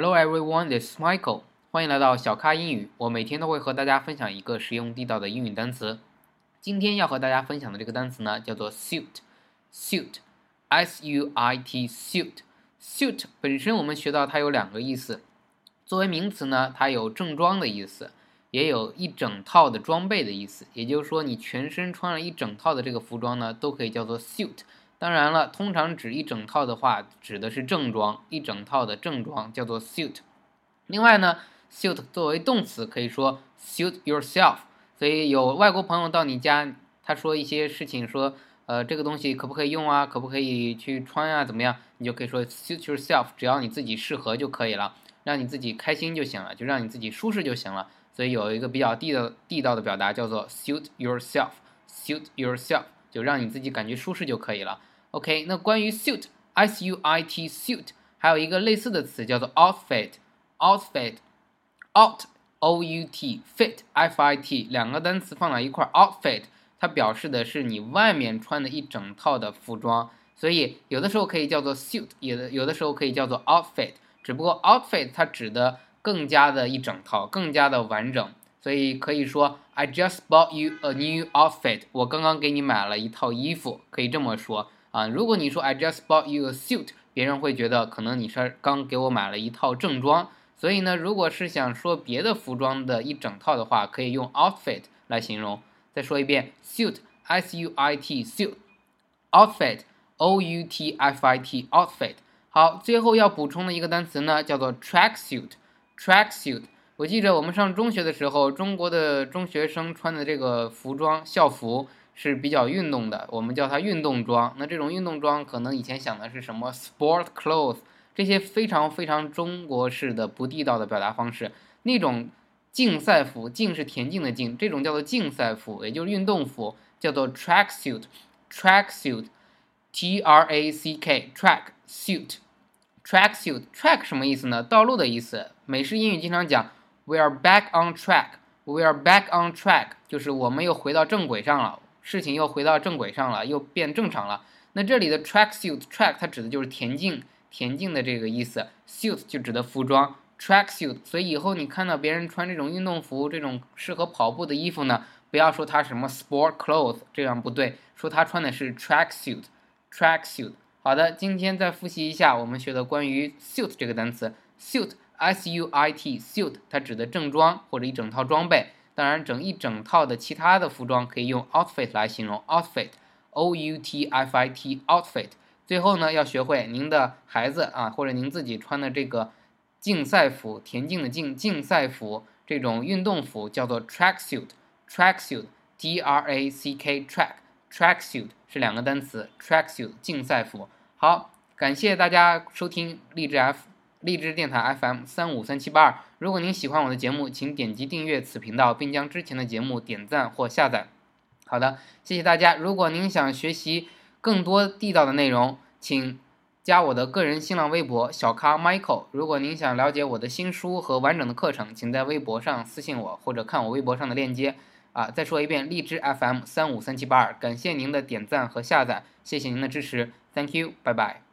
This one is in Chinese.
Hello everyone, this is Michael. 欢迎来到小咖英语。我每天都会和大家分享一个实用地道的英语单词。今天要和大家分享的这个单词呢，叫做 suit，suit，s-u-i-t，suit，suit 本身我们学到它有两个意思。作为名词呢，它有正装的意思，也有一整套的装备的意思。也就是说，你全身穿了一整套的这个服装呢，都可以叫做 suit。当然了，通常指一整套的话，指的是正装，一整套的正装叫做 suit。另外呢，suit 作为动词可以说 suit yourself。所以有外国朋友到你家，他说一些事情，说呃这个东西可不可以用啊，可不可以去穿啊，怎么样？你就可以说 suit yourself，只要你自己适合就可以了，让你自己开心就行了，就让你自己舒适就行了。所以有一个比较地道地道的表达叫做 suit yourself，suit yourself 就让你自己感觉舒适就可以了。OK，那关于 suit，s u i t suit，还有一个类似的词叫做 outfit，outfit，out o u t fit f i t 两个单词放到一块，outfit 它表示的是你外面穿的一整套的服装，所以有的时候可以叫做 suit，有的有的时候可以叫做 outfit，只不过 outfit 它指的更加的一整套，更加的完整，所以可以说 I just bought you a new outfit，我刚刚给你买了一套衣服，可以这么说。啊，如果你说 I just bought you a suit，别人会觉得可能你是刚给我买了一套正装。所以呢，如果是想说别的服装的一整套的话，可以用 outfit 来形容。再说一遍，suit，s u i t suit，outfit，o u t f i t outfit。好，最后要补充的一个单词呢，叫做 track suit，track suit。我记着我们上中学的时候，中国的中学生穿的这个服装校服。是比较运动的，我们叫它运动装。那这种运动装可能以前想的是什么 sport clothes，这些非常非常中国式的不地道的表达方式。那种竞赛服，竞是田径的竞，这种叫做竞赛服，也就是运动服，叫做 track suit，track suit，T R A C K，track suit，track suit，track 什么意思呢？道路的意思。美式英语经常讲 we are back on track，we are back on track，就是我们又回到正轨上了。事情又回到正轨上了，又变正常了。那这里的 track suit，track 它指的就是田径，田径的这个意思，suit 就指的服装，track suit。所以以后你看到别人穿这种运动服，这种适合跑步的衣服呢，不要说他什么 sport clothes，这样不对，说他穿的是 track suit，track suit。好的，今天再复习一下我们学的关于 suit 这个单词 suit s u i t suit，它指的正装或者一整套装备。当然，整一整套的其他的服装可以用 outfit 来形容，outfit，o u t f i t，outfit。最后呢，要学会您的孩子啊，或者您自己穿的这个竞赛服，田径的竞竞赛服，这种运动服叫做 track suit，track suit，d r a c k，track，track suit 是两个单词，track suit 竞赛服。好，感谢大家收听励志 F。荔枝电台 FM 三五三七八二。如果您喜欢我的节目，请点击订阅此频道，并将之前的节目点赞或下载。好的，谢谢大家。如果您想学习更多地道的内容，请加我的个人新浪微博小咖 Michael。如果您想了解我的新书和完整的课程，请在微博上私信我，或者看我微博上的链接。啊，再说一遍，荔枝 FM 三五三七八二。感谢您的点赞和下载，谢谢您的支持，Thank you，拜拜。